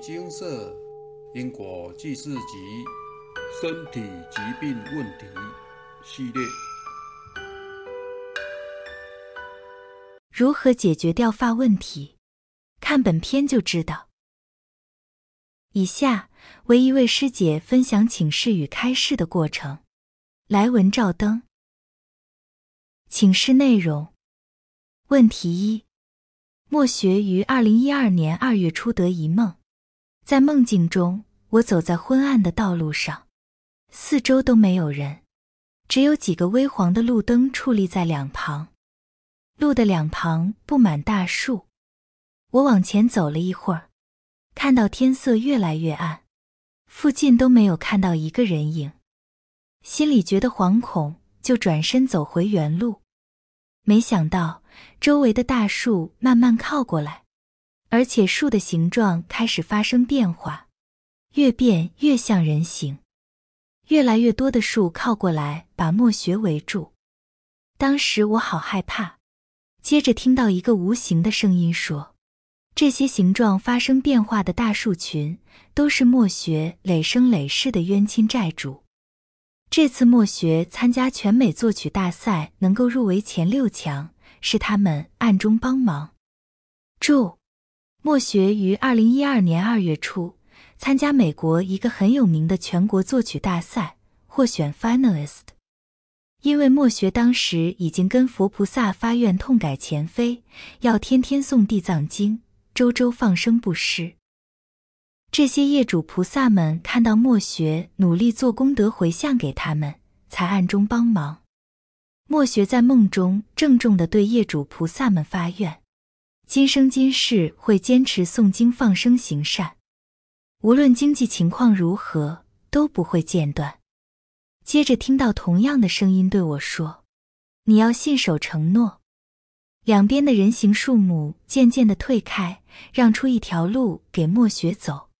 金色因果记事集身体疾病问题系列，如何解决掉发问题？看本片就知道。以下为一位师姐分享请示与开示的过程。来文照灯。请示内容：问题一，莫学于二零一二年二月初得一梦，在梦境中，我走在昏暗的道路上，四周都没有人，只有几个微黄的路灯矗立在两旁，路的两旁布满大树。我往前走了一会儿，看到天色越来越暗，附近都没有看到一个人影。心里觉得惶恐，就转身走回原路。没想到周围的大树慢慢靠过来，而且树的形状开始发生变化，越变越像人形。越来越多的树靠过来，把墨学围住。当时我好害怕。接着听到一个无形的声音说：“这些形状发生变化的大树群，都是墨学累生累世的冤亲债主。”这次墨学参加全美作曲大赛，能够入围前六强，是他们暗中帮忙。注：墨学于二零一二年二月初参加美国一个很有名的全国作曲大赛，获选 finalist。因为墨学当时已经跟佛菩萨发愿痛改前非，要天天诵地藏经，周周放生布施。这些业主菩萨们看到墨学努力做功德回向给他们，才暗中帮忙。墨学在梦中郑重地对业主菩萨们发愿：今生今世会坚持诵经放生行善，无论经济情况如何都不会间断。接着听到同样的声音对我说：“你要信守承诺。”两边的人形树木渐渐的退开，让出一条路给墨学走。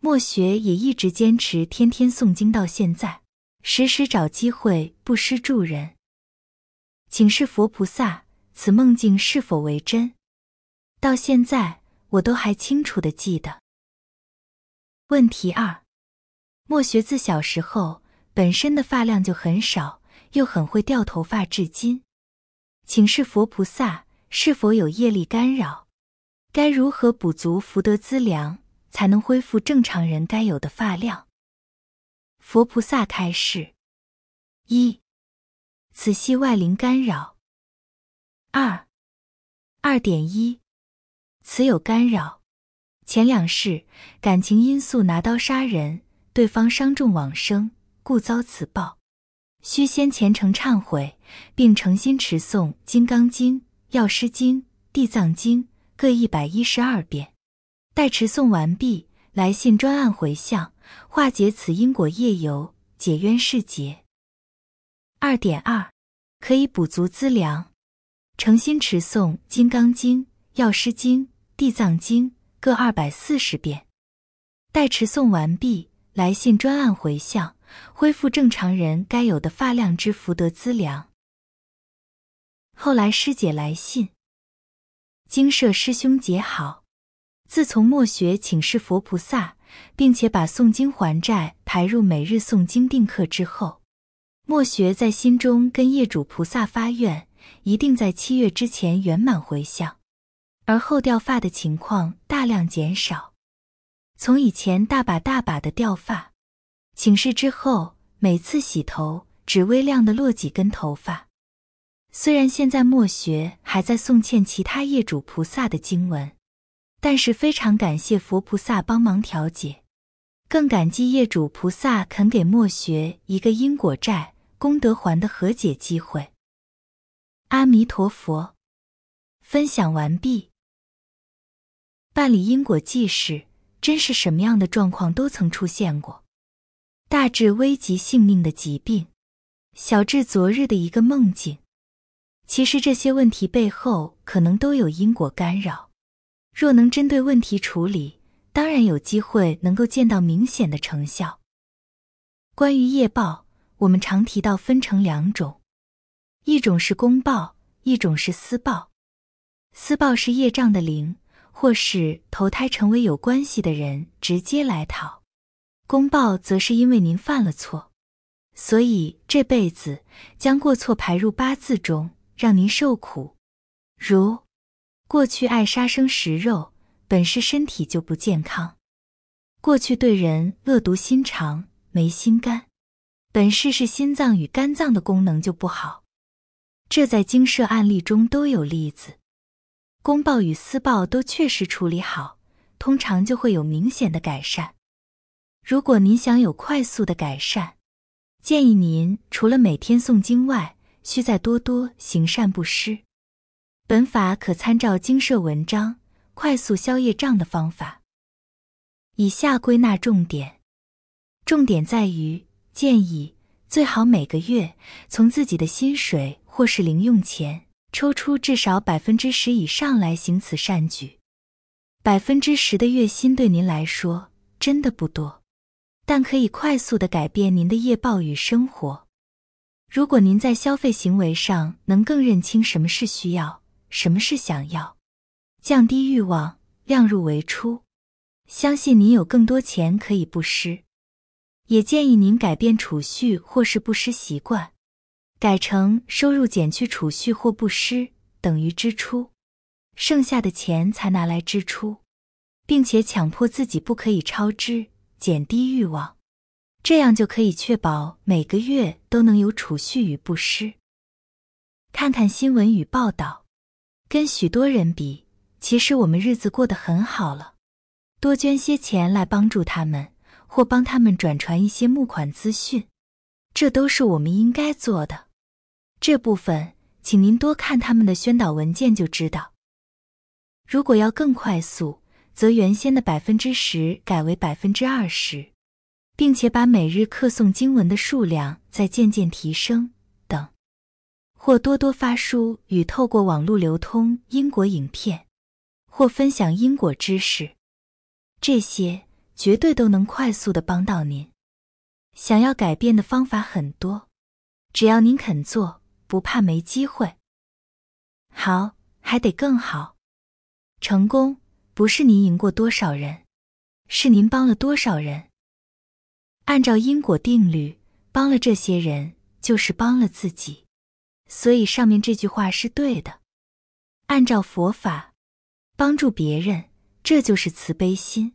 墨学也一直坚持天天诵经到现在，时时找机会布施助人。请示佛菩萨，此梦境是否为真？到现在我都还清楚的记得。问题二：墨学自小时候本身的发量就很少，又很会掉头发，至今，请示佛菩萨是否有业力干扰？该如何补足福德资粮？才能恢复正常人该有的发量。佛菩萨开示：一、此系外灵干扰。二、二点一，此有干扰。前两世感情因素拿刀杀人，对方伤重往生，故遭此报。须先虔诚忏悔，并诚心持诵《金刚经》《药师经》《地藏经》各一百一十二遍。待持诵完毕，来信专案回向，化解此因果业由，解冤释结。二点二，可以补足资粮，诚心持诵《金刚经》《药师经》《地藏经》各二百四十遍。待持诵完毕，来信专案回向，恢复正常人该有的发量之福德资粮。后来师姐来信，经舍师兄姐好。自从默学请示佛菩萨，并且把诵经还债排入每日诵经定课之后，墨学在心中跟业主菩萨发愿，一定在七月之前圆满回向，而后掉发的情况大量减少。从以前大把大把的掉发，请示之后，每次洗头只微量的落几根头发。虽然现在墨学还在诵欠其他业主菩萨的经文。但是非常感谢佛菩萨帮忙调解，更感激业主菩萨肯给墨学一个因果债功德还的和解机会。阿弥陀佛，分享完毕。办理因果记事，真是什么样的状况都曾出现过，大至危及性命的疾病，小至昨日的一个梦境。其实这些问题背后可能都有因果干扰。若能针对问题处理，当然有机会能够见到明显的成效。关于业报，我们常提到分成两种，一种是公报，一种是私报。私报是业障的灵，或是投胎成为有关系的人直接来讨。公报则是因为您犯了错，所以这辈子将过错排入八字中，让您受苦。如过去爱杀生食肉，本是身体就不健康；过去对人恶毒心肠，没心肝，本是是心脏与肝脏的功能就不好。这在经社案例中都有例子。公报与私报都确实处理好，通常就会有明显的改善。如果您想有快速的改善，建议您除了每天诵经外，需再多多行善布施。本法可参照经社文章，快速消业障的方法。以下归纳重点：重点在于建议最好每个月从自己的薪水或是零用钱。抽出至少百分之十以上来行此善举，百分之十的月薪对您来说真的不多，但可以快速的改变您的业报与生活。如果您在消费行为上能更认清什么是需要，什么是想要，降低欲望，量入为出，相信您有更多钱可以布施。也建议您改变储蓄或是布施习惯。改成收入减去储蓄或布施等于支出，剩下的钱才拿来支出，并且强迫自己不可以超支，减低欲望，这样就可以确保每个月都能有储蓄与布施。看看新闻与报道，跟许多人比，其实我们日子过得很好了。多捐些钱来帮助他们，或帮他们转传一些募款资讯，这都是我们应该做的。这部分，请您多看他们的宣导文件就知道。如果要更快速，则原先的百分之十改为百分之二十，并且把每日课诵经文的数量再渐渐提升等。或多多发书与透过网络流通因果影片，或分享因果知识，这些绝对都能快速的帮到您。想要改变的方法很多，只要您肯做。不怕没机会，好还得更好。成功不是您赢过多少人，是您帮了多少人。按照因果定律，帮了这些人就是帮了自己，所以上面这句话是对的。按照佛法，帮助别人，这就是慈悲心，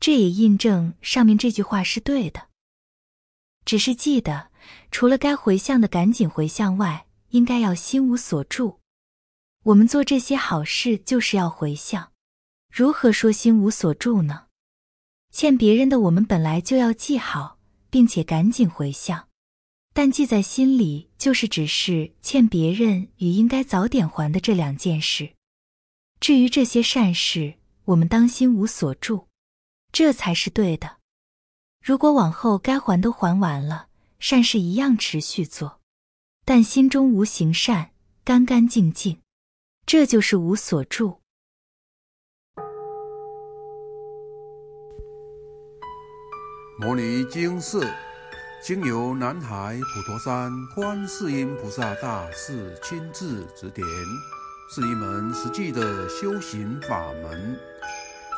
这也印证上面这句话是对的。只是记得。除了该回向的赶紧回向外，应该要心无所住。我们做这些好事就是要回向，如何说心无所住呢？欠别人的我们本来就要记好，并且赶紧回向，但记在心里就是只是欠别人与应该早点还的这两件事。至于这些善事，我们当心无所住，这才是对的。如果往后该还都还完了。善事一样持续做，但心中无行善，干干净净，这就是无所住。摩尼经寺经由南海普陀山观世音菩萨大士亲自指点，是一门实际的修行法门。